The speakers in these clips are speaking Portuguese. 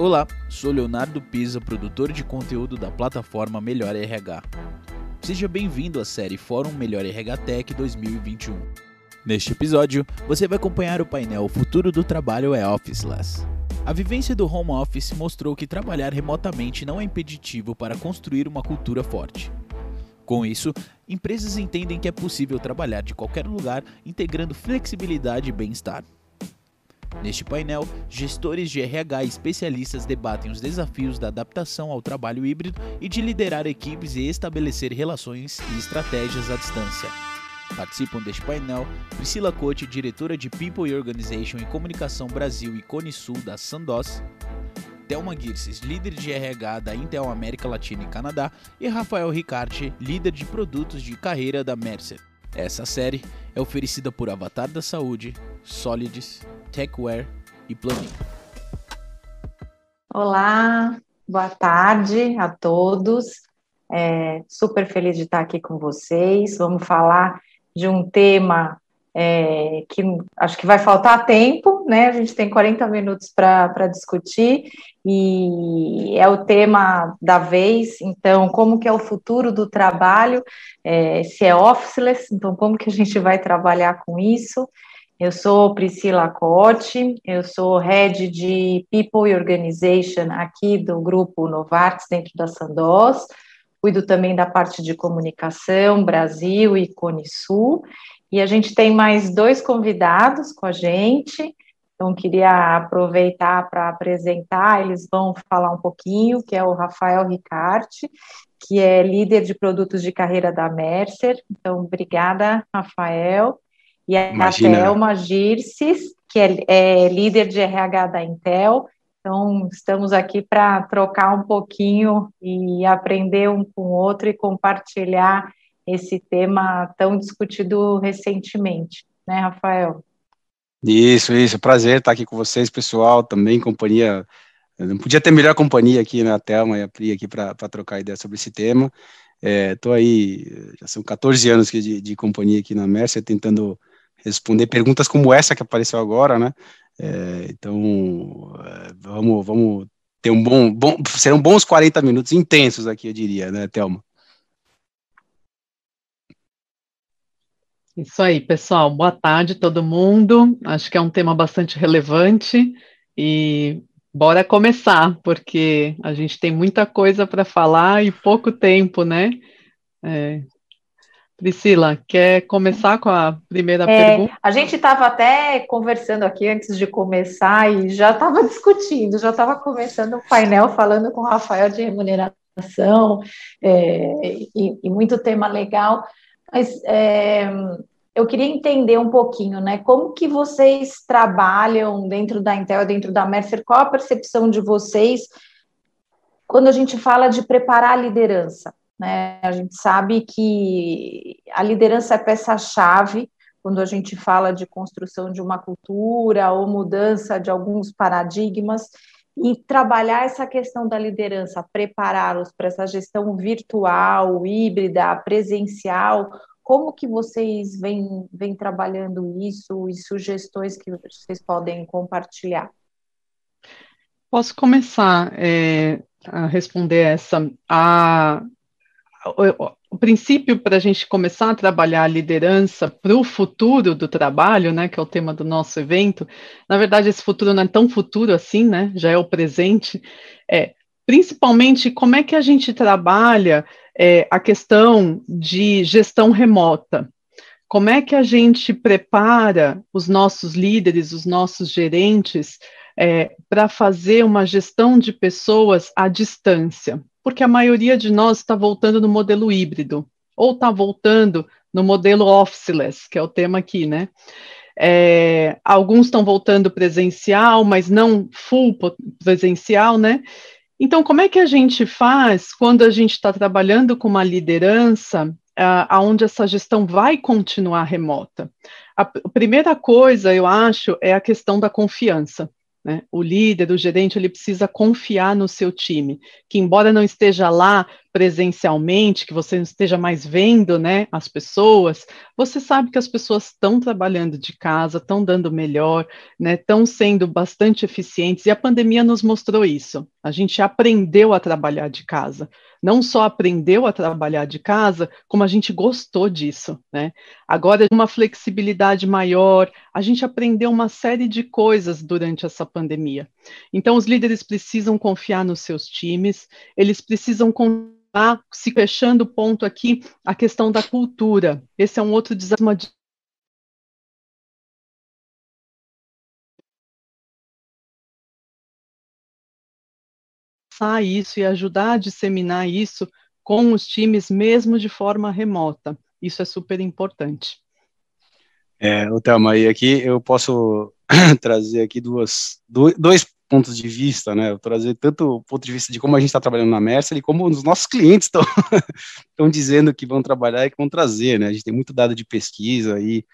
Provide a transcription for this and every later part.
Olá, sou Leonardo Pisa, produtor de conteúdo da plataforma Melhor RH. Seja bem-vindo à série Fórum Melhor RH Tech 2021. Neste episódio, você vai acompanhar o painel O Futuro do Trabalho é Officeless. A vivência do home office mostrou que trabalhar remotamente não é impeditivo para construir uma cultura forte. Com isso, empresas entendem que é possível trabalhar de qualquer lugar integrando flexibilidade e bem-estar. Neste painel, gestores de RH e especialistas debatem os desafios da adaptação ao trabalho híbrido e de liderar equipes e estabelecer relações e estratégias à distância. Participam deste painel Priscila Cote, diretora de People e Organization e Comunicação Brasil e Cone Sul da Sandoz, Thelma Girces, líder de RH da Intel América Latina e Canadá, e Rafael Ricarte, líder de produtos de carreira da Mercer. Essa série é oferecida por Avatar da Saúde, Solids, Techware e Planning. Olá, boa tarde a todos. É, super feliz de estar aqui com vocês. Vamos falar de um tema é, que acho que vai faltar tempo, né? A gente tem 40 minutos para discutir e é o tema da vez. Então, como que é o futuro do trabalho? É, se é officeless, então como que a gente vai trabalhar com isso? Eu sou Priscila Cote, eu sou head de People e Organization aqui do grupo Novartis dentro da Sandoz. Cuido também da parte de comunicação, Brasil e Cone Sul. E a gente tem mais dois convidados com a gente. Então, queria aproveitar para apresentar, eles vão falar um pouquinho, que é o Rafael Ricarte, que é líder de produtos de carreira da Mercer. Então, obrigada, Rafael. E a Imagina. Thelma Girces, que é, é líder de RH da Intel. Então, estamos aqui para trocar um pouquinho e aprender um com o outro e compartilhar esse tema tão discutido recentemente, né, Rafael? Isso, isso, prazer estar aqui com vocês, pessoal, também companhia, não podia ter melhor companhia aqui na né, Thelma e a Pri aqui para trocar ideia sobre esse tema, estou é, aí, já são 14 anos de, de companhia aqui na Mercer, tentando responder perguntas como essa que apareceu agora, né? É, então, é, vamos, vamos ter um bom, bom, serão bons 40 minutos intensos aqui, eu diria, né, Thelma? Isso aí, pessoal. Boa tarde, todo mundo. Acho que é um tema bastante relevante e bora começar, porque a gente tem muita coisa para falar e pouco tempo, né? É, Priscila, quer começar com a primeira é, pergunta? A gente estava até conversando aqui antes de começar e já estava discutindo, já estava começando o painel falando com o Rafael de remuneração é, e, e, muito tema legal, mas é, eu queria entender um pouquinho, né? Como que vocês trabalham dentro da Intel, dentro da Mercer? Qual a percepção de vocês quando a gente fala de preparar a liderança? Né? A gente sabe que a liderança é peça-chave quando a gente fala de construção de uma cultura ou mudança de alguns paradigmas e trabalhar essa questão da liderança, prepará-los para essa gestão virtual, híbrida, presencial. Como que vocês vêm, vêm trabalhando isso e sugestões que vocês podem compartilhar? Posso começar é, a responder essa. A, o, o princípio para a gente começar a trabalhar a liderança para o futuro do trabalho, né, que é o tema do nosso evento, na verdade esse futuro não é tão futuro assim, né, já é o presente, é principalmente como é que a gente trabalha é, a questão de gestão remota, como é que a gente prepara os nossos líderes, os nossos gerentes é, para fazer uma gestão de pessoas à distância porque a maioria de nós está voltando no modelo híbrido, ou está voltando no modelo officeless, que é o tema aqui, né? É, alguns estão voltando presencial, mas não full presencial, né? Então, como é que a gente faz quando a gente está trabalhando com uma liderança aonde essa gestão vai continuar remota? A primeira coisa, eu acho, é a questão da confiança. Né? O líder, o gerente, ele precisa confiar no seu time, que embora não esteja lá presencialmente, que você não esteja mais vendo né, as pessoas, você sabe que as pessoas estão trabalhando de casa, estão dando melhor, estão né, sendo bastante eficientes, e a pandemia nos mostrou isso. A gente aprendeu a trabalhar de casa. Não só aprendeu a trabalhar de casa, como a gente gostou disso. Né? Agora, uma flexibilidade maior, a gente aprendeu uma série de coisas durante essa pandemia. Então, os líderes precisam confiar nos seus times, eles precisam continuar se fechando o ponto aqui, a questão da cultura. Esse é um outro desafio isso e ajudar a disseminar isso com os times, mesmo de forma remota. Isso é super importante. É, o Thelma, e aqui eu posso trazer aqui duas, dois pontos de vista, né? Eu trazer tanto o ponto de vista de como a gente está trabalhando na Mercer, como os nossos clientes estão dizendo que vão trabalhar e que vão trazer, né? A gente tem muito dado de pesquisa e,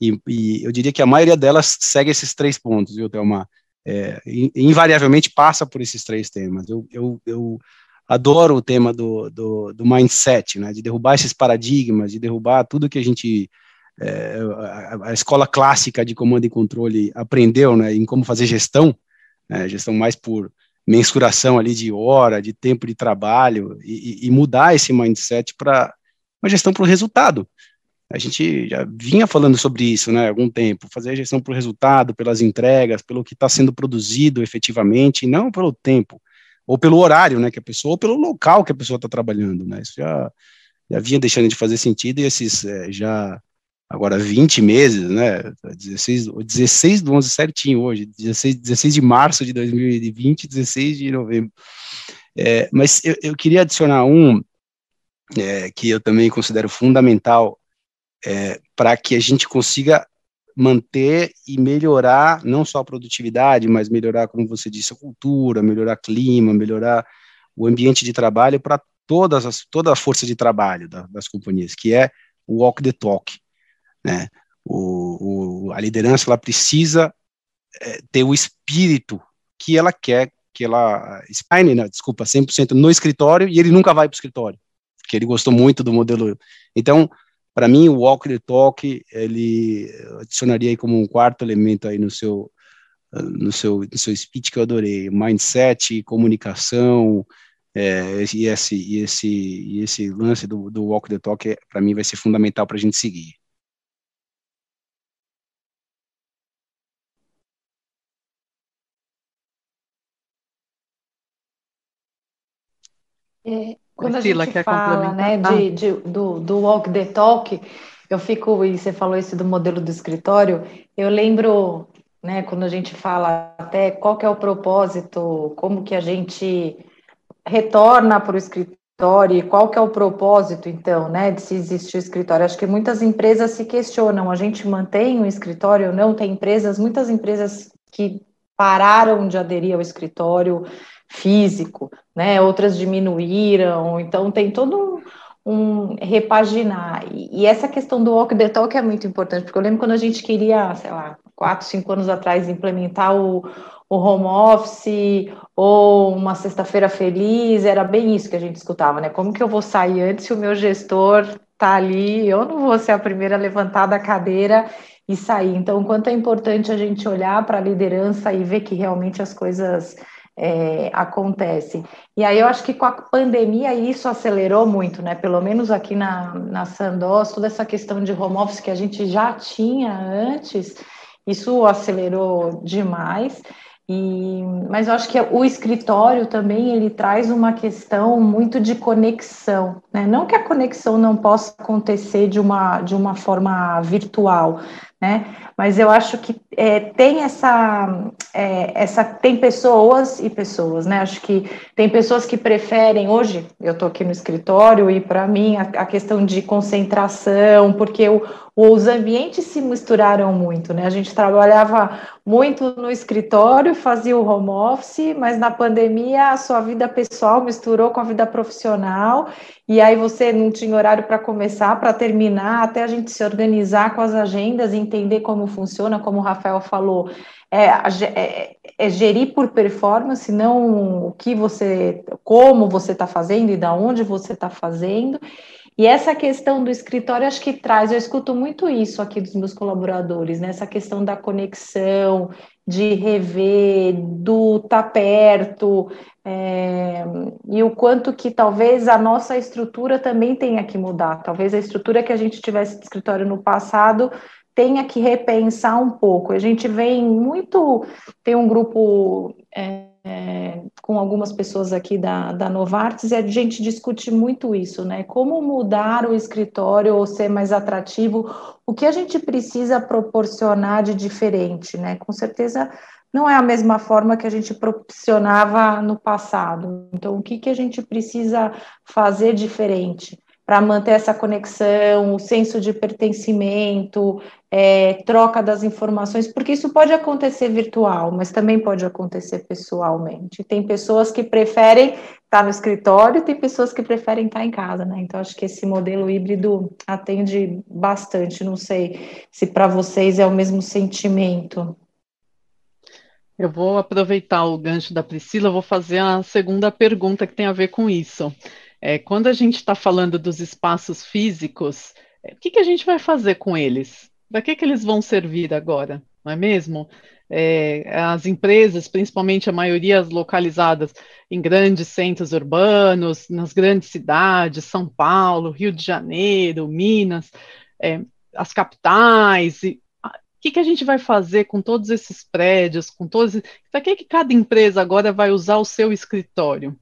e, e eu diria que a maioria delas segue esses três pontos, viu, Thelma? É, invariavelmente passa por esses três temas. Eu, eu, eu adoro o tema do, do, do mindset, né? De derrubar esses paradigmas, de derrubar tudo que a gente é, a, a, escola clássica de comando e controle aprendeu, né, em como fazer gestão, né, gestão mais por mensuração ali de hora, de tempo de trabalho, e, e mudar esse mindset para uma gestão para o resultado. A gente já vinha falando sobre isso, né, há algum tempo, fazer a gestão por resultado, pelas entregas, pelo que está sendo produzido efetivamente, e não pelo tempo, ou pelo horário, né, que a pessoa, ou pelo local que a pessoa está trabalhando, né, isso já, já vinha deixando de fazer sentido, e esses é, já agora 20 meses, né, 16, 16 do 11 certinho hoje, 16, 16 de março de 2020, 16 de novembro. É, mas eu, eu, queria adicionar um é, que eu também considero fundamental é, para que a gente consiga manter e melhorar não só a produtividade, mas melhorar, como você disse, a cultura, melhorar clima, melhorar o ambiente de trabalho para todas as, toda a força de trabalho da, das companhias, que é o walk the talk. Né? O, o, a liderança ela precisa é, ter o espírito que ela quer, que ela. Spine, né, desculpa, 100% no escritório e ele nunca vai para o escritório, porque ele gostou muito do modelo. Então, para mim, o walk the talk, ele adicionaria aí como um quarto elemento aí no seu, no seu, no seu speech que eu adorei, mindset, comunicação, é, e, esse, e, esse, e esse lance do, do walk the talk, para mim, vai ser fundamental para a gente seguir. É, quando Priscila, a gente fala né, de, de, do, do walk the talk, eu fico, e você falou isso do modelo do escritório, eu lembro, né, quando a gente fala até qual que é o propósito, como que a gente retorna para o escritório, e qual que é o propósito, então, né, de se existir o escritório. Acho que muitas empresas se questionam, a gente mantém um escritório ou não? Tem empresas, muitas empresas que pararam de aderir ao escritório, físico, né? Outras diminuíram, então tem todo um, um repaginar. E, e, essa questão do walk the talk é muito importante, porque eu lembro quando a gente queria, sei lá, quatro, cinco anos atrás, implementar o, o home office ou uma sexta-feira feliz, era bem isso que a gente escutava, né? Como que eu vou sair antes se o meu gestor tá ali, eu não vou ser a primeira a levantar da cadeira e sair. Então, quanto é importante a gente olhar para a liderança e ver que realmente as coisas é, acontece. E aí eu acho que com a pandemia isso acelerou muito, né? Pelo menos aqui na, na Sandoz, toda essa questão de home office que a gente já tinha antes, isso acelerou demais. E, mas eu acho que o escritório também ele traz uma questão muito de conexão, né? Não que a conexão não possa acontecer de uma, de uma forma virtual, né? Mas eu acho que é, tem essa, é, essa, tem pessoas e pessoas, né? Acho que tem pessoas que preferem, hoje eu estou aqui no escritório e para mim a, a, questão de concentração, porque o, os ambientes se misturaram muito, né? A gente trabalhava muito no escritório, fazia o home office, mas na pandemia a sua vida pessoal misturou com a vida profissional e aí você não tinha horário para começar, para terminar, até a gente se organizar com as agendas, entender como funciona, como o Rafael falou, é, é, é, gerir por performance, não o que você, como você está fazendo e da onde você está fazendo. E essa questão do escritório, acho que traz, eu escuto muito isso aqui dos meus colaboradores, né? Essa questão da conexão, de rever, do estar tá perto, é, e o quanto que talvez a nossa estrutura também tenha que mudar. Talvez a estrutura que a gente tivesse de escritório no passado tenha que repensar um pouco. A gente vem muito, tem um grupo. É, é, com algumas pessoas aqui da, da Novartis e a gente discute muito isso, né? Como mudar o escritório ou ser mais atrativo, o que a gente precisa proporcionar de diferente, né? Com certeza não é a mesma forma que a gente proporcionava no passado. Então, o que, que a gente precisa fazer diferente? Para manter essa conexão, o senso de pertencimento, é, troca das informações, porque isso pode acontecer virtual, mas também pode acontecer pessoalmente. Tem pessoas que preferem estar tá no escritório, tem pessoas que preferem estar tá em casa, né? Então, acho que esse modelo híbrido atende bastante. Não sei se para vocês é o mesmo sentimento. Eu vou aproveitar o gancho da Priscila, vou fazer a segunda pergunta que tem a ver com isso. É, quando a gente está falando dos espaços físicos, é, o que, que, a gente vai fazer com eles? Para que, que eles vão servir agora? Não é mesmo? É, as empresas, principalmente a maioria localizadas em grandes centros urbanos, nas grandes cidades, São Paulo, Rio de Janeiro, Minas, é, as capitais, e, o que, que a gente vai fazer com todos esses prédios, com todos. Para que, que cada empresa agora vai usar o seu escritório?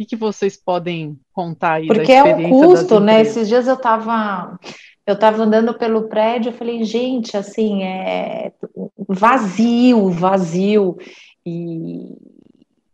Que, que vocês podem contar aí Porque é um custo, né? Esses dias eu estava eu estava andando pelo prédio, eu falei, gente, assim, é vazio, vazio. E,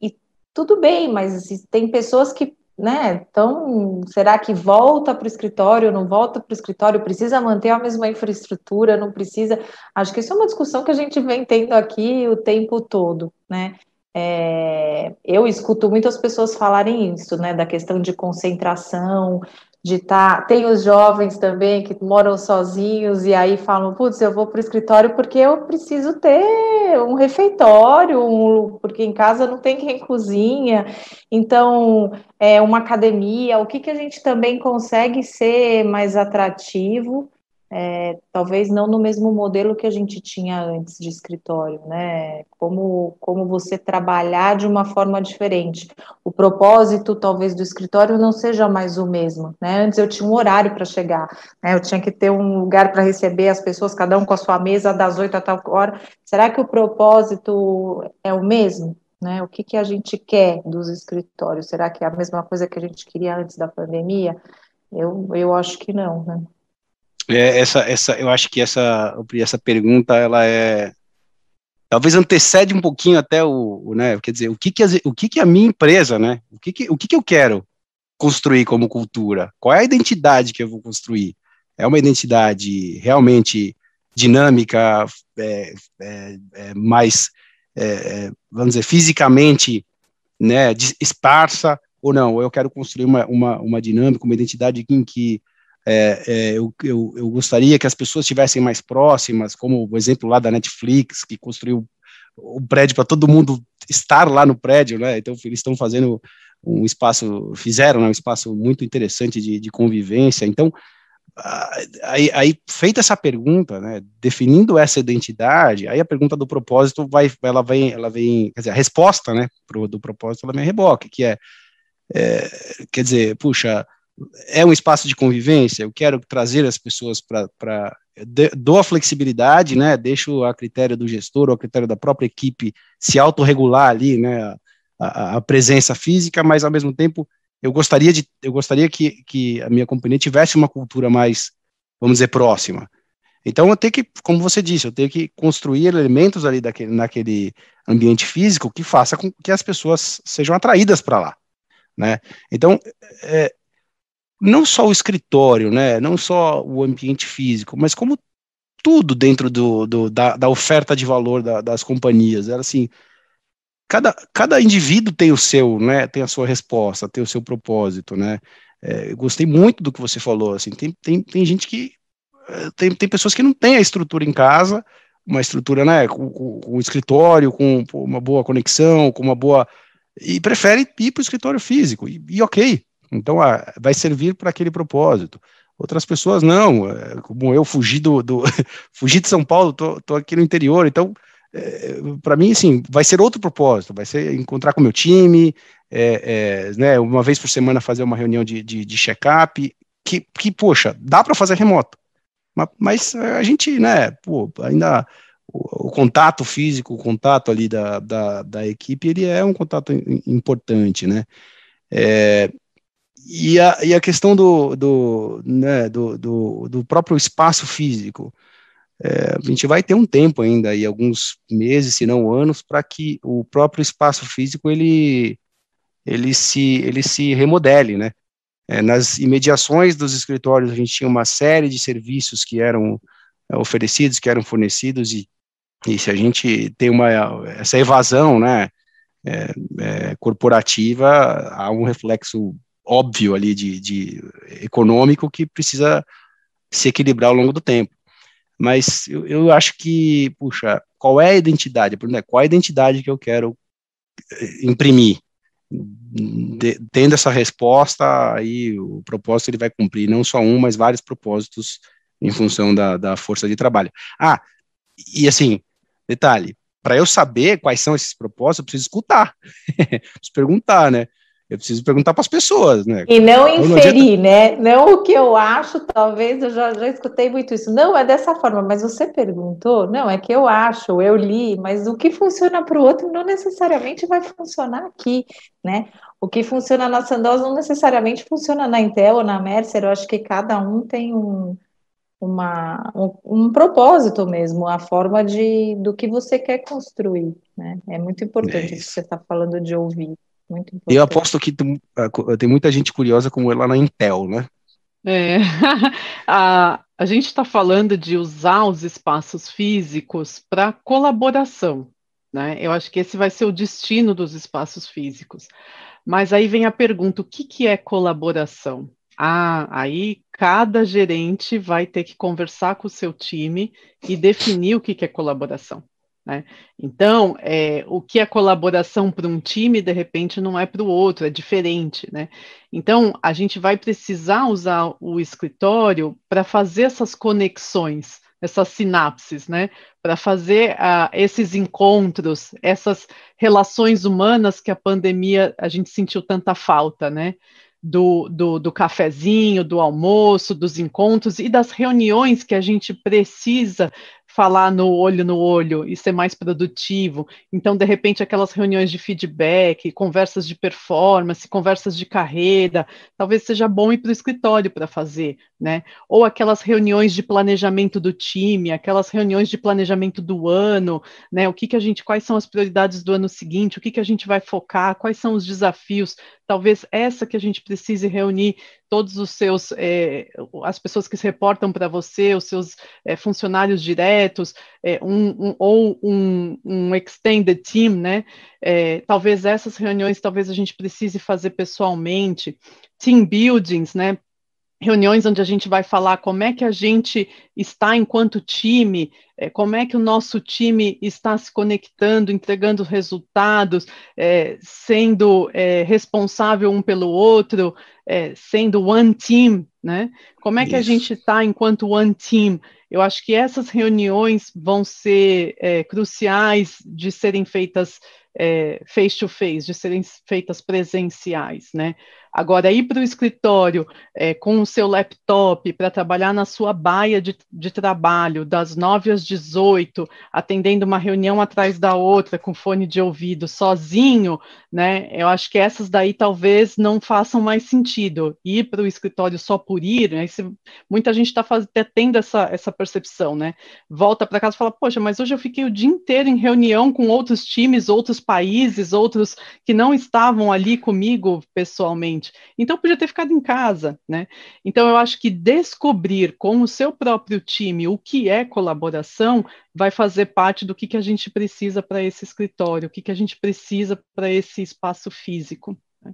e tudo bem, mas tem pessoas que, né, então, será que volta para o escritório, não volta para o escritório, precisa manter a mesma infraestrutura, não precisa? Acho que isso é uma discussão que a gente vem tendo aqui o tempo todo, né? É, eu escuto muitas pessoas falarem isso, né, da questão de concentração, de estar. Tá, tem os jovens também que moram sozinhos e aí falam: putz, eu vou para o escritório porque eu preciso ter um refeitório, um, porque em casa não tem quem cozinha. Então, é uma academia. O que, que a gente também consegue ser mais atrativo? É, talvez não no mesmo modelo que a gente tinha antes de escritório, né? Como, como você trabalhar de uma forma diferente. O propósito, talvez, do escritório não seja mais o mesmo, né? Antes eu tinha um horário para chegar, né? Eu tinha que ter um lugar para receber as pessoas, cada um com a sua mesa, das oito a tal hora. Será que o propósito é o mesmo? Né? O que, que a gente quer dos escritórios? Será que é a mesma coisa que a gente queria antes da pandemia? Eu, eu acho que não, né? É, essa, essa, eu acho que essa, essa pergunta, ela é, talvez antecede um pouquinho até o, o né, quer dizer, o que que, o que que a minha empresa, né, o que que, o que que eu quero construir como cultura? Qual é a identidade que eu vou construir? É uma identidade realmente dinâmica, é, é, é mais, é, é, vamos dizer, fisicamente, né, esparsa, ou não, eu quero construir uma, uma, uma dinâmica, uma identidade em que é, é, eu, eu, eu, gostaria que as pessoas estivessem mais próximas, como o exemplo lá da Netflix, que construiu o prédio para todo mundo estar lá no prédio, né? Então eles estão fazendo um espaço, fizeram né, um espaço muito interessante de, de convivência. Então, aí, aí, feita essa pergunta, né, definindo essa identidade, aí a pergunta do propósito vai, ela vem, ela vem, quer dizer, a resposta, né, pro, do propósito, ela vem reboque, que é, é quer dizer, puxa, é um espaço de convivência, eu quero trazer as pessoas para. Dou a flexibilidade, né? Deixo a critério do gestor ou a critério da própria equipe se autorregular ali, né? A, a, presença física, mas ao mesmo tempo eu gostaria de eu gostaria que, que a minha companhia tivesse uma cultura mais, vamos dizer, próxima. Então eu tenho que, como você disse, eu tenho que construir elementos ali daquele, naquele ambiente físico que faça com que as pessoas sejam atraídas para lá, né? Então é, não só o escritório, né, não só o ambiente físico, mas como tudo dentro do, do da, da, oferta de valor da, das companhias. Era assim, cada, cada indivíduo tem o seu, né, tem a sua resposta, tem o seu propósito, né. É, gostei muito do que você falou, assim, tem, tem, tem gente que, é, tem, tem pessoas que não têm a estrutura em casa, uma estrutura, né, com, com, com escritório, com uma boa conexão, com uma boa e prefere ir para o escritório físico e, e ok, então ah, vai servir para aquele propósito. Outras pessoas não, é, como eu fugi do, do fugi de São Paulo, tô, tô aqui no interior, então é, para mim, assim, vai ser outro propósito, vai ser encontrar com o meu time, é, é, né, uma vez por semana fazer uma reunião de, de, de check-up, que, que, poxa, dá para fazer remoto, mas, mas, a gente, né, pô, ainda o, o, contato físico, o contato ali da, da, da, equipe, ele é um contato importante, né, é, e, a, e a questão do, do, né, do, do, do próprio espaço físico, é, a gente vai ter um tempo ainda, aí, alguns meses, se não anos, para que o próprio espaço físico ele, ele, se, ele se remodele, né? É, nas imediações dos escritórios, a gente tinha uma série de serviços que eram é, oferecidos, que eram fornecidos, e, e se a gente tem uma, essa evasão, né, é, é, corporativa, há um reflexo óbvio ali de, de econômico que precisa se equilibrar ao longo do tempo. Mas eu, eu acho que, puxa, qual é a identidade? Qual é a identidade que eu quero eh, imprimir? De, tendo essa resposta, aí o propósito ele vai cumprir não só um, mas vários propósitos em função da, da força de trabalho. Ah, e assim, detalhe, para eu saber quais são esses propósitos, eu preciso escutar, preciso perguntar, né? Eu preciso perguntar para as pessoas, né? E não inferir, não né? Não o que eu acho, talvez eu já, já escutei muito isso. Não é dessa forma, mas você perguntou, não, é que eu acho, eu li, mas o que funciona para o outro não necessariamente vai funcionar aqui, né? O que funciona na Sandoz não necessariamente funciona na Intel ou na Mercer, eu acho que cada um tem um, uma, um, um, propósito mesmo, a forma de do que você quer construir, né? É muito importante é isso que você está falando de ouvir. Muito importante. Eu aposto que tu, uh, tem muita gente curiosa como ela na Intel, né? É, a, a gente está falando de usar os espaços físicos para colaboração, né? Eu acho que esse vai ser o destino dos espaços físicos. Mas aí vem a pergunta: o que, que é colaboração? Ah, aí cada gerente vai ter que conversar com o seu time e definir o que, que é colaboração. Né? Então, é, o que é colaboração para um time, de repente, não é para o outro, é diferente. Né? Então, a gente vai precisar usar o escritório para fazer essas conexões, essas sinapses, né? para fazer uh, esses encontros, essas relações humanas que a pandemia a gente sentiu tanta falta, né? Do, do, do, cafezinho, do almoço, dos encontros e das reuniões que a gente precisa falar no olho no olho e ser mais produtivo. Então, de repente, aquelas reuniões de feedback, conversas de performance, conversas de carreira, talvez seja bom ir para o escritório para fazer, né? Ou aquelas reuniões de planejamento do time, aquelas reuniões de planejamento do ano, né? O que, que a gente, quais são as prioridades do ano seguinte, o que, que a gente vai focar, quais são os desafios, talvez essa que a gente precise reunir todos os seus, é, as pessoas que se reportam para você, os seus é, funcionários diretos, é, um, um, ou um, um, extended team, né? talvez essas reuniões, talvez a gente precise fazer pessoalmente, team buildings, né? Reuniões onde a gente vai falar como é que a gente está enquanto time, é, como é que o nosso time está se conectando, entregando resultados, é, sendo é, responsável um pelo outro, é, sendo one team, né? Como é que Isso. a gente está enquanto one team? Eu acho que essas reuniões vão ser é, cruciais de serem feitas é, face to face, de serem feitas presenciais, né? Agora, ir para o escritório é, com o seu laptop para trabalhar na sua baia de, de, trabalho, das 9 às 18, atendendo uma reunião atrás da outra, com fone de ouvido, sozinho, né? Eu acho que essas daí talvez não façam mais sentido. Ir para o escritório só por ir, né? Se, muita gente está tendo essa, essa percepção, né? Volta para casa e fala, poxa, mas hoje eu fiquei o dia inteiro em reunião com outros times, outros países, outros que não estavam ali comigo pessoalmente. Então podia ter ficado em casa, né? Então eu acho que descobrir com o seu próprio time o que é colaboração vai fazer parte do que, que a gente precisa para esse escritório, o que, que a gente precisa para esse espaço físico. Né?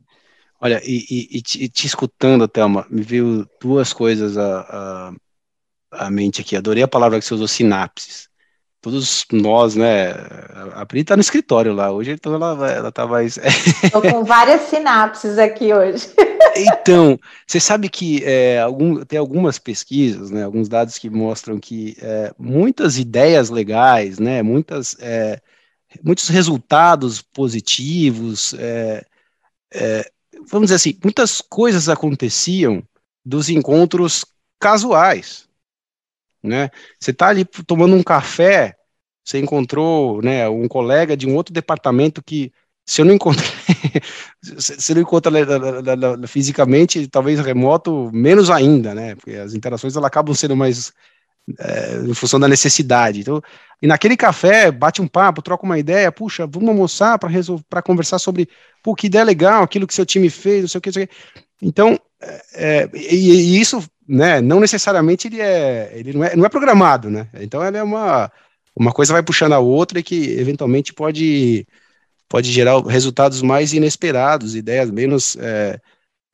Olha, e, e, e, te, te, escutando, Thelma, me veio duas coisas à, à, à mente aqui. Adorei a palavra que você usou, sinapses. Todos nós, né? A Pri tá no escritório lá, hoje então ela, ela tá mais. Estou com várias sinapses aqui hoje. Então, você sabe que é, algum, tem algumas pesquisas, né, alguns dados que mostram que é, muitas ideias legais, né, muitas, é, muitos resultados positivos, é, é, vamos dizer assim, muitas coisas aconteciam dos encontros casuais, né? Você está ali tomando um café, você encontrou, né, um colega de um outro departamento que se eu não encontrei, se não encontra fisicamente, talvez remoto, menos ainda, né? Porque as interações elas acabam sendo mais é, em função da necessidade. Então, e naquele café, bate um papo, troca uma ideia, puxa, vamos almoçar para para conversar sobre, pô, que ideia legal, aquilo que seu time fez, não sei o que, não sei o que. Então, é, e, e, isso, né, não necessariamente ele é, ele não é, não é programado, né? Então, ela é uma, uma coisa vai puxando a outra e que eventualmente pode pode gerar resultados mais inesperados, ideias menos é,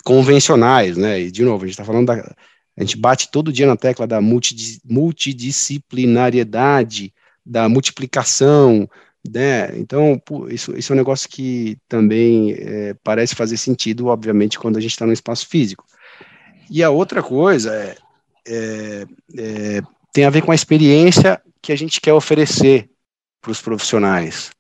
convencionais, né? E de novo, a gente está falando da, a gente bate todo dia na tecla da multidisciplinariedade, da multiplicação, né? Então, isso, isso é um negócio que também é, parece fazer sentido, obviamente, quando a gente está no espaço físico. E a outra coisa é, é, é, tem a ver com a experiência que a gente quer oferecer para os profissionais.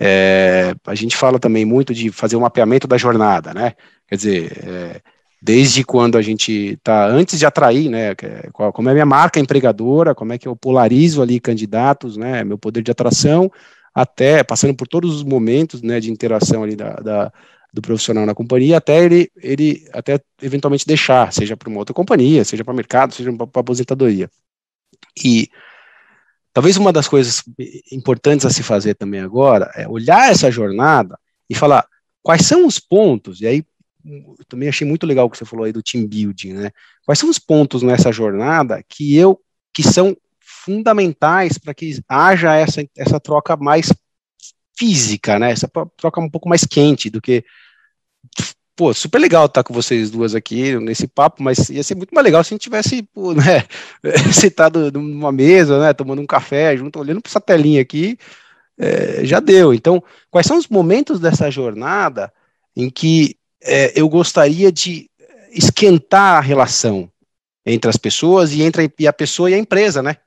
É, a gente fala também muito de fazer o um mapeamento da jornada, né? Quer dizer, é, desde quando a gente está, antes de atrair, né? Qual, como é a minha marca empregadora, como é que eu polarizo ali candidatos, né? Meu poder de atração, até passando por todos os momentos, né? De interação ali da, da do profissional na companhia, até ele, ele até eventualmente deixar, seja para uma outra companhia, seja para mercado, seja para aposentadoria. E Talvez uma das coisas importantes a se fazer também agora é olhar essa jornada e falar quais são os pontos, e aí eu também achei muito legal o que você falou aí do team building, né? Quais são os pontos nessa jornada que eu que são fundamentais para que haja essa, essa troca mais física, né? Essa troca um pouco mais quente do que pô, super legal estar com vocês duas aqui nesse papo, mas ia ser muito mais legal se a gente tivesse, pô, né, sentado numa mesa, né, tomando um café junto, olhando para essa telinha aqui, é, já deu. Então, quais são os momentos dessa jornada em que é, eu gostaria de esquentar a relação entre as pessoas e entre a, e a pessoa e a empresa, né?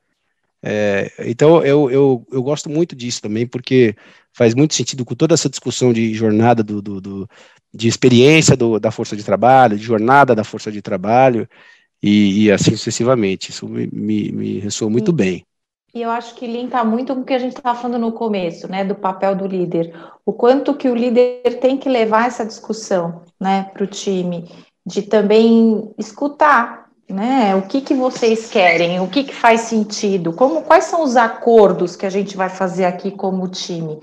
É, então, eu, eu, eu gosto muito disso também, porque faz muito sentido com toda essa discussão de jornada do, do, do de experiência do, da força de trabalho, de jornada da força de trabalho, e, e assim sucessivamente. Isso me, me, me ressoa muito bem. E eu acho que linka muito com o que a gente estava falando no começo, né, do papel do líder. O quanto que o líder tem que levar essa discussão, né, para o time, de também escutar, né, o que que vocês querem, o que que faz sentido, como, quais são os acordos que a gente vai fazer aqui como time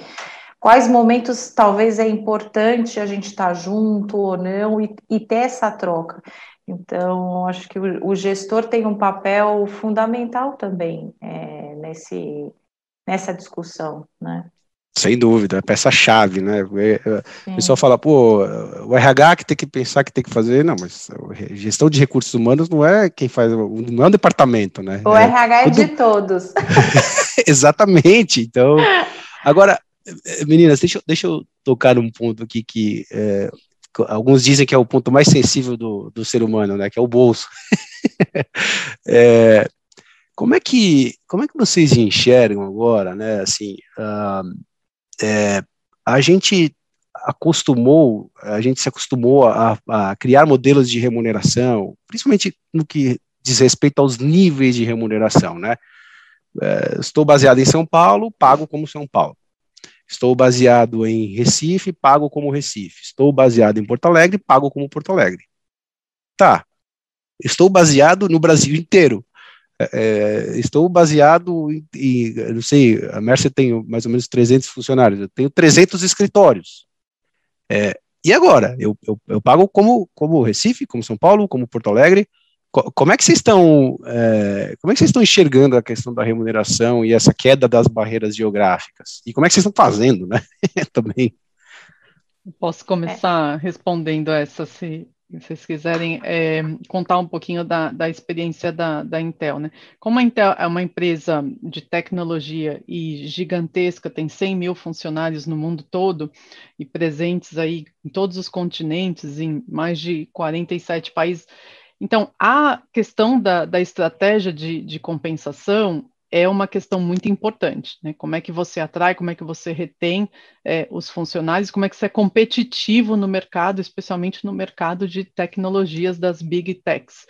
quais momentos talvez é importante a gente estar junto ou não e, e ter essa troca. Então, acho que o, o, gestor tem um papel fundamental também é, nesse, nessa discussão, né? Sem dúvida, é peça-chave, né? O pessoal fala, pô, o RH que tem que pensar que tem que fazer, não, mas gestão de recursos humanos não é quem faz, não é um departamento, né? O é, RH é de todos. Exatamente, então, agora, Meninas, deixa, deixa eu tocar num ponto aqui que é, alguns dizem que é o ponto mais sensível do, do ser humano, né? Que é o bolso. é, como é que como é que vocês enxergam agora, né? Assim, uh, é, a gente acostumou, a gente se acostumou a, a, criar modelos de remuneração, principalmente no que diz respeito aos níveis de remuneração, né? É, estou baseado em São Paulo, pago como São Paulo. Estou baseado em Recife, pago como Recife. Estou baseado em Porto Alegre, pago como Porto Alegre. Tá. Estou baseado no Brasil inteiro. É, é estou baseado em, em, não sei, a Mercer tem mais ou menos 300 funcionários, eu tenho 300 escritórios. É, e agora? Eu, eu, eu, pago como, como Recife, como São Paulo, como Porto Alegre, como é que vocês estão, é, como é que vocês estão enxergando a questão da remuneração e essa queda das barreiras geográficas? E como é que vocês estão fazendo, né? Também. Posso começar respondendo essa, se, se vocês quiserem é, contar um pouquinho da, da experiência da, da, Intel, né? Como a Intel é uma empresa de tecnologia e gigantesca, tem 100 mil funcionários no mundo todo e presentes aí em todos os continentes, em mais de 47 países. Então, a questão da, da estratégia de, de compensação é uma questão muito importante, né? Como é que você atrai, como é que você retém é, os funcionários, como é que você é competitivo no mercado, especialmente no mercado de tecnologias das big techs.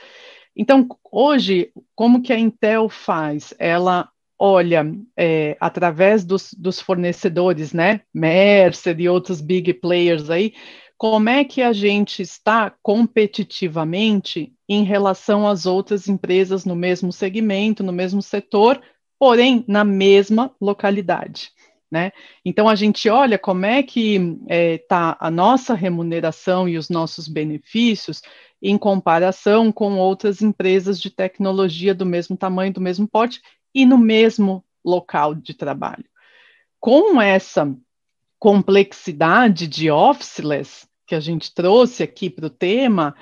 Então, hoje, como que a Intel faz? Ela olha é, através dos, dos, fornecedores, né, Mercer e outros big players aí, como é que a gente está competitivamente em relação às outras empresas no mesmo segmento, no mesmo setor, porém na mesma localidade. Né? Então a gente olha como é que está é, tá a nossa remuneração e os nossos benefícios em comparação com outras empresas de tecnologia do mesmo tamanho, do mesmo porte e no mesmo local de trabalho. Com essa complexidade de officeless que a gente trouxe aqui para o tema,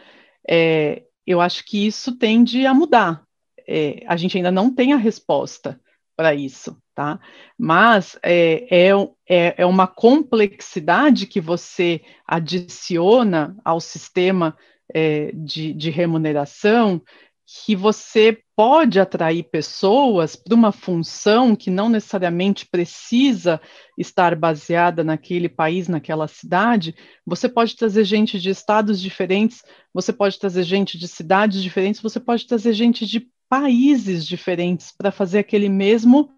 é, eu acho que isso tende a mudar. É, a gente ainda não tem a resposta para isso, tá? Mas é, é, é, é uma complexidade que você adiciona ao sistema é, de, de remuneração que você pode atrair pessoas para uma função que não necessariamente precisa estar baseada naquele país, naquela cidade. Você pode trazer gente de estados diferentes, você pode trazer gente de cidades diferentes, você pode trazer gente de países diferentes para fazer aquele mesmo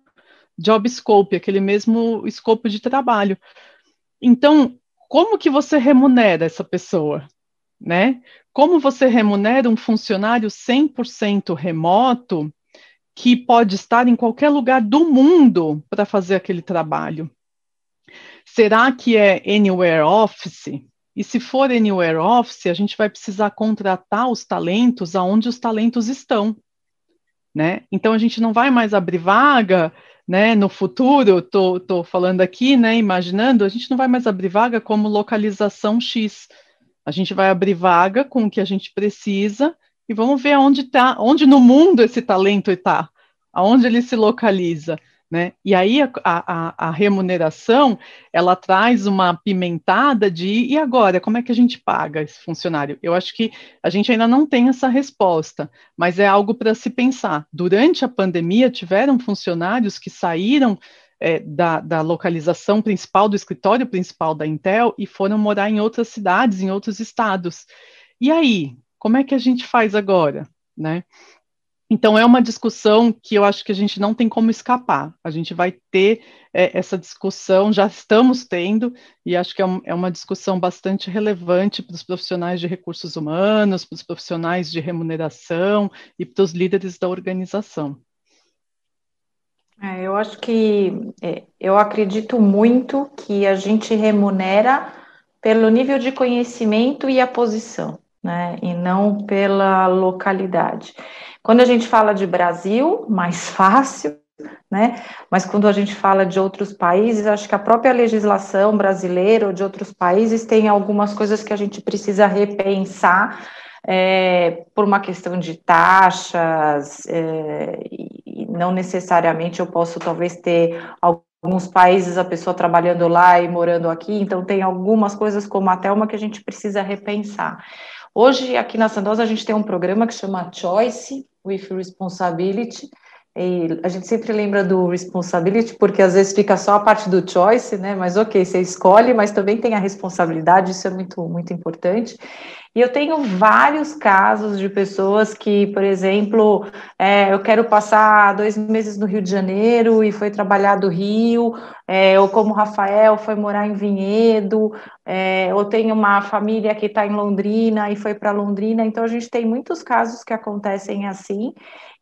job scope, aquele mesmo escopo de trabalho. Então, como que você remunera essa pessoa? Né? Como você remunera um funcionário 100% remoto que pode estar em qualquer lugar do mundo para fazer aquele trabalho? Será que é Anywhere Office? E se for Anywhere Office, a gente vai precisar contratar os talentos aonde os talentos estão né? Então a gente não vai mais abrir vaga, né? No futuro, tô, tô falando aqui, né? Imaginando, a gente não vai mais abrir vaga como localização X. A gente vai abrir vaga com o que a gente precisa e vamos ver onde tá, onde no mundo esse talento está, aonde ele se localiza. Né? E aí a, a, a, remuneração ela traz uma pimentada de e agora como é que a gente paga esse funcionário? Eu acho que a gente ainda não tem essa resposta, mas é algo para se pensar. Durante a pandemia tiveram funcionários que saíram é, da, da localização principal do escritório principal da Intel e foram morar em outras cidades, em outros estados. E aí, como é que a gente faz agora? Né? Então, é uma discussão que eu acho que a gente não tem como escapar. A gente vai ter é, essa discussão, já estamos tendo, e acho que é, um, é uma discussão bastante relevante para os profissionais de recursos humanos, para os profissionais de remuneração e para os líderes da organização. É, eu acho que é, eu acredito muito que a gente remunera pelo nível de conhecimento e a posição, né, e não pela localidade. Quando a gente fala de Brasil, mais fácil, né? Mas quando a gente fala de outros países, acho que a própria legislação brasileira ou de outros países tem algumas coisas que a gente precisa repensar é, por uma questão de taxas, é, e não necessariamente eu posso talvez ter alguns países a pessoa trabalhando lá e morando aqui, então tem algumas coisas como até uma que a gente precisa repensar. Hoje, aqui na Sandosa, a gente tem um programa que chama Choice, with responsibility. E a gente sempre lembra do responsibility, porque às vezes fica só a parte do choice, né? Mas ok, você escolhe, mas também tem a responsabilidade, isso é muito, muito importante. E eu tenho vários casos de pessoas que, por exemplo, é, eu quero passar dois meses no Rio de Janeiro e foi trabalhar do Rio, é, ou como o Rafael foi morar em Vinhedo, é, ou tenho uma família que está em Londrina e foi para Londrina. Então, a gente tem muitos casos que acontecem assim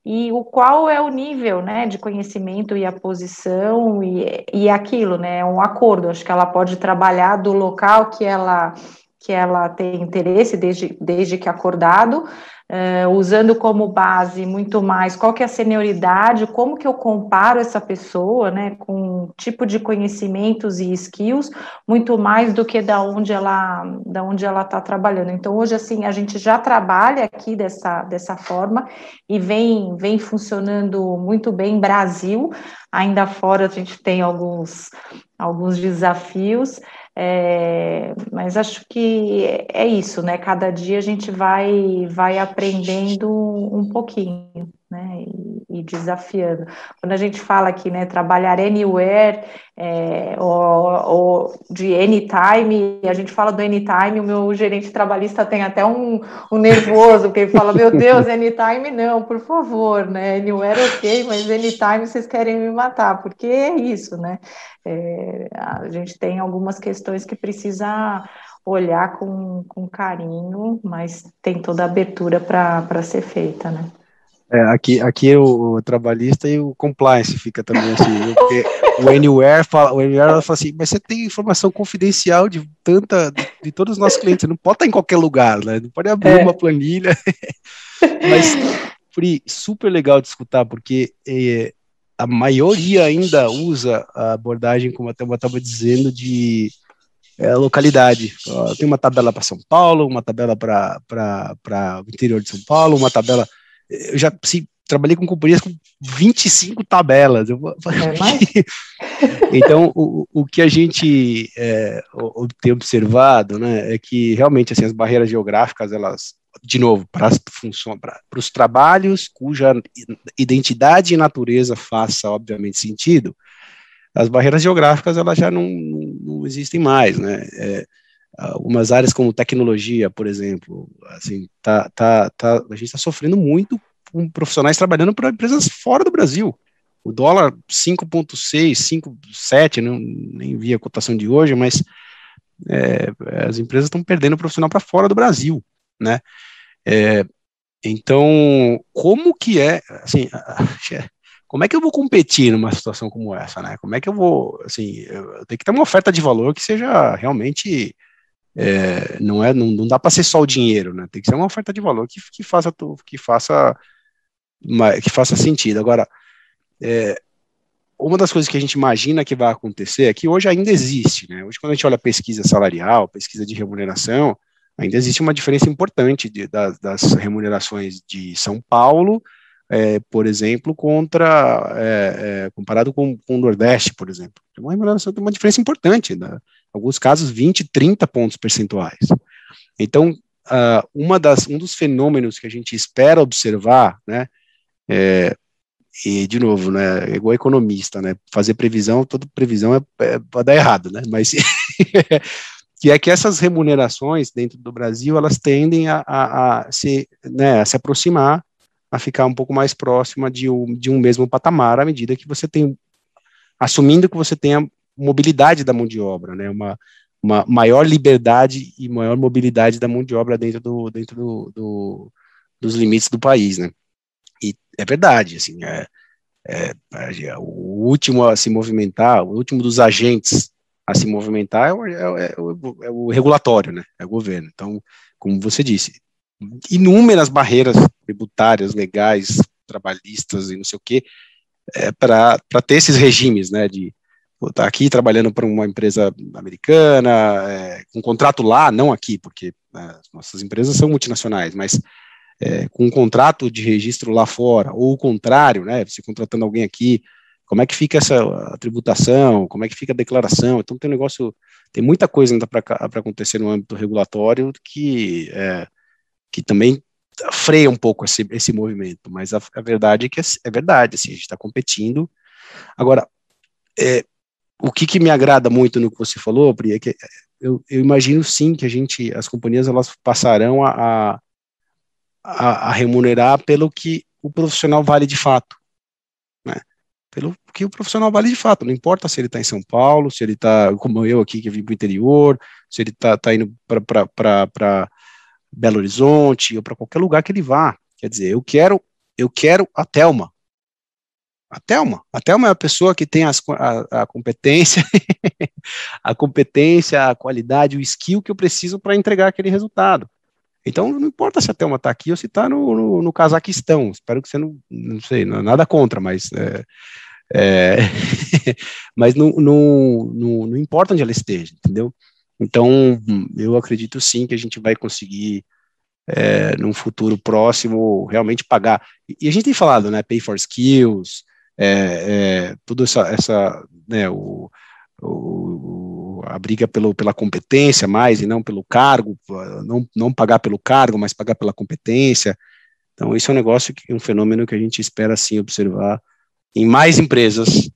e o qual é o nível né, de conhecimento e a posição e, e aquilo, né? Um acordo. Acho que ela pode trabalhar do local que ela que ela tem interesse desde, desde que acordado, uh, usando como base muito mais qual que é a senioridade, como que eu comparo essa pessoa, né, com tipo de conhecimentos e skills, muito mais do que da onde ela, da onde ela está trabalhando. Então, hoje, assim, a gente já trabalha aqui dessa, dessa forma e vem, vem funcionando muito bem Brasil, ainda fora a gente tem alguns, alguns desafios, é, mas acho que é isso, né? Cada dia a gente vai, vai aprendendo um pouquinho né, e, e, desafiando. Quando a gente fala aqui, né, trabalhar anywhere é, ou, ou, de anytime, a gente fala do anytime, o meu gerente trabalhista tem até um, um nervoso, porque ele fala, meu Deus, anytime não, por favor, né, anywhere ok, mas anytime vocês querem me matar, porque é isso, né, é, a gente tem algumas questões que precisa olhar com, com carinho, mas tem toda a abertura para ser feita, né. É, aqui, aqui é o, o, trabalhista e o compliance fica também assim, o Anywhere fala, o Anywhere fala assim, mas você tem informação confidencial de tanta, de, de todos os nossos clientes, você não pode estar em qualquer lugar, né? Não pode abrir é. uma planilha. mas, Pri, super legal de escutar, porque é, a maioria ainda usa a abordagem, como até eu estava dizendo, de é, localidade. Tem uma tabela para São Paulo, uma tabela para o interior de São Paulo, uma tabela eu já assim, trabalhei com companhias com 25 tabelas. Eu, é então, o, o que a gente é, tem observado, né, é que realmente assim, as barreiras geográficas, elas, de novo, para para os trabalhos cuja identidade e natureza faça, obviamente, sentido, as barreiras geográficas elas já não, não existem mais, né? É, algumas áreas como tecnologia, por exemplo, assim, tá, tá, tá, a gente está sofrendo muito com profissionais trabalhando para empresas fora do Brasil. O dólar 5,6, 5,7, não, nem vi a cotação de hoje, mas é, as empresas estão perdendo profissional para fora do Brasil, né? É, então, como que é, assim, como é que eu vou competir numa situação como essa, né? Como é que eu vou, assim, eu tenho que ter uma oferta de valor que seja realmente é, não é, não, não dá para ser só o dinheiro, né? Tem que ser uma oferta de valor que, que faça que faça que faça sentido. Agora, é, uma das coisas que a gente imagina que vai acontecer é que hoje ainda existe, né? Hoje quando a gente olha pesquisa salarial, pesquisa de remuneração, ainda existe uma diferença importante de, das, das, remunerações de São Paulo, é, por exemplo, contra é, é comparado com, com, o Nordeste, por exemplo. Tem uma remuneração tem uma diferença importante. Né? Alguns casos 20, 30 pontos percentuais. Então, uh, uma das, um dos fenômenos que a gente espera observar, né, é, e de novo, né, é igual economista, né, fazer previsão, toda previsão é, é pode dar errado, né, mas que é que essas remunerações dentro do Brasil, elas tendem a, a, a se, né, a se aproximar, a ficar um pouco mais próxima de um, de um mesmo patamar, à medida que você tem, assumindo que você tenha mobilidade da mão de obra, né? Uma, uma maior liberdade e maior mobilidade da mão de obra dentro, do, dentro do, do dos limites do país, né? E é verdade, assim, é, é, é, o último a se movimentar, o último dos agentes a se movimentar é o, é, é o, é o regulatório, né? É o governo. Então, como você disse, inúmeras barreiras tributárias, legais, trabalhistas e não sei o quê, é, para ter esses regimes, né, de, está aqui trabalhando para uma empresa americana, é, com um contrato lá, não aqui, porque né, nossas empresas são multinacionais, mas é, com um contrato de registro lá fora, ou o contrário, né, você contratando alguém aqui, como é que fica essa tributação, como é que fica a declaração, então tem um negócio, tem muita coisa ainda para acontecer no âmbito regulatório que, é, que também freia um pouco esse, esse movimento, mas a, a verdade é que é, é verdade, assim, a gente está competindo, agora, é, o que, que, me agrada muito no que você falou, Pri, é que eu, eu, imagino sim que a gente, as companhias, elas passarão a, a, a, remunerar pelo que o profissional vale de fato, né? Pelo que o profissional vale de fato, não importa se ele está em São Paulo, se ele está, como eu aqui, que vim para o interior, se ele está tá indo para Belo Horizonte, ou para qualquer lugar que ele vá. Quer dizer, eu quero, eu quero a Telma, a Thelma. A Thelma é a pessoa que tem as, a, a competência, a competência, a qualidade, o skill que eu preciso para entregar aquele resultado. Então, não importa se a Thelma está aqui ou se está no, no, no, Cazaquistão. Espero que você não, não sei, nada contra, mas é, é, mas não, não, não, não importa onde ela esteja, entendeu? Então, eu acredito sim que a gente vai conseguir, é, num futuro próximo, realmente pagar. E a gente tem falado, né, pay for skills, é, é, tudo essa, essa né, o, o, a briga pelo, pela competência mais e não pelo cargo, não, não pagar pelo cargo, mas pagar pela competência. Então, isso é um negócio, que um fenômeno que a gente espera, sim, observar em mais empresas,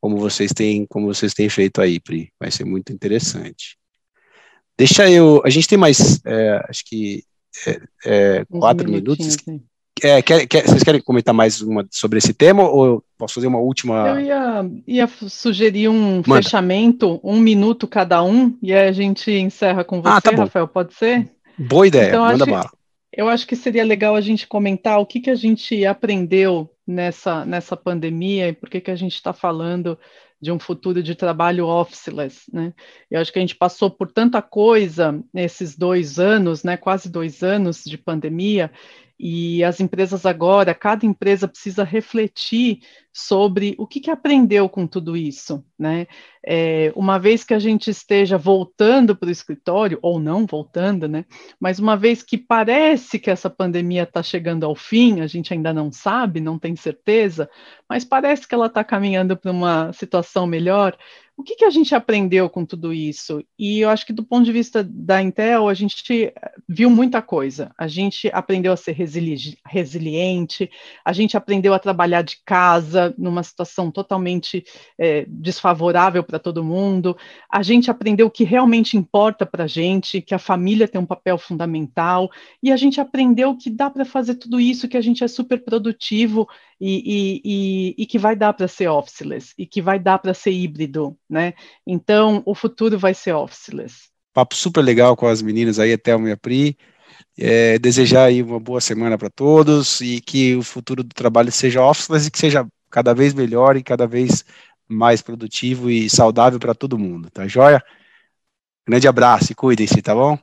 como vocês têm, como vocês têm feito aí, Pri. Vai ser muito interessante. Deixa eu, a gente tem mais, é, acho que é, é, quatro minutos. É, quer, quer, vocês querem comentar mais uma sobre esse tema ou posso fazer uma última? Eu ia, ia sugerir um Manda. fechamento, um minuto cada um, e aí a gente encerra com você, ah, tá Rafael, pode ser? Boa ideia, então, manda bala. Eu acho que seria legal a gente comentar o que, que a gente aprendeu nessa, nessa pandemia e por que, que a gente está falando de um futuro de trabalho officeless, né? Eu acho que a gente passou por tanta coisa nesses dois anos, né? Quase dois anos de pandemia, e as empresas agora, cada empresa precisa refletir sobre o que, que aprendeu com tudo isso, né? É, uma vez que a gente esteja voltando para o escritório, ou não voltando, né? Mas uma vez que parece que essa pandemia está chegando ao fim, a gente ainda não sabe, não tem certeza, mas parece que ela está caminhando para uma situação melhor. O que, que a gente aprendeu com tudo isso? E eu acho que do ponto de vista da Intel, a gente viu muita coisa. A gente aprendeu a ser resili resiliente, a gente aprendeu a trabalhar de casa numa situação totalmente é, desfavorável para todo mundo. A gente aprendeu o que realmente importa para a gente, que a família tem um papel fundamental. E a gente aprendeu que dá para fazer tudo isso, que a gente é super produtivo e, e, e, e que vai dar para ser officeless, e que vai dar para ser híbrido né? Então, o futuro vai ser officeless. Papo super legal com as meninas aí, até o Pri. É, desejar aí uma boa semana para todos e que o futuro do trabalho seja officeless e que seja cada vez melhor e cada vez mais produtivo e saudável para todo mundo, tá joia? Grande abraço e cuidem-se, tá bom?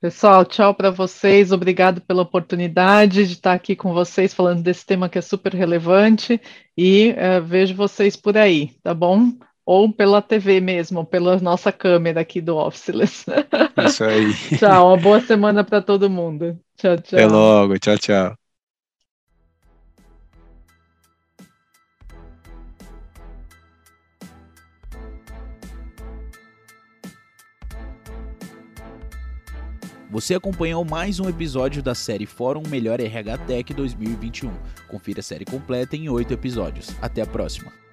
Pessoal, tchau para vocês. Obrigado pela oportunidade de estar aqui com vocês falando desse tema que é super relevante e uh, vejo vocês por aí, tá bom? Ou pela TV mesmo, pela nossa câmera aqui do Officeless. Isso aí. tchau, uma boa semana para todo mundo. Tchau, tchau. Até logo, tchau, tchau. Você acompanhou mais um episódio da série Fórum Melhor RH Tech 2021. Confira a série completa em oito episódios. Até a próxima.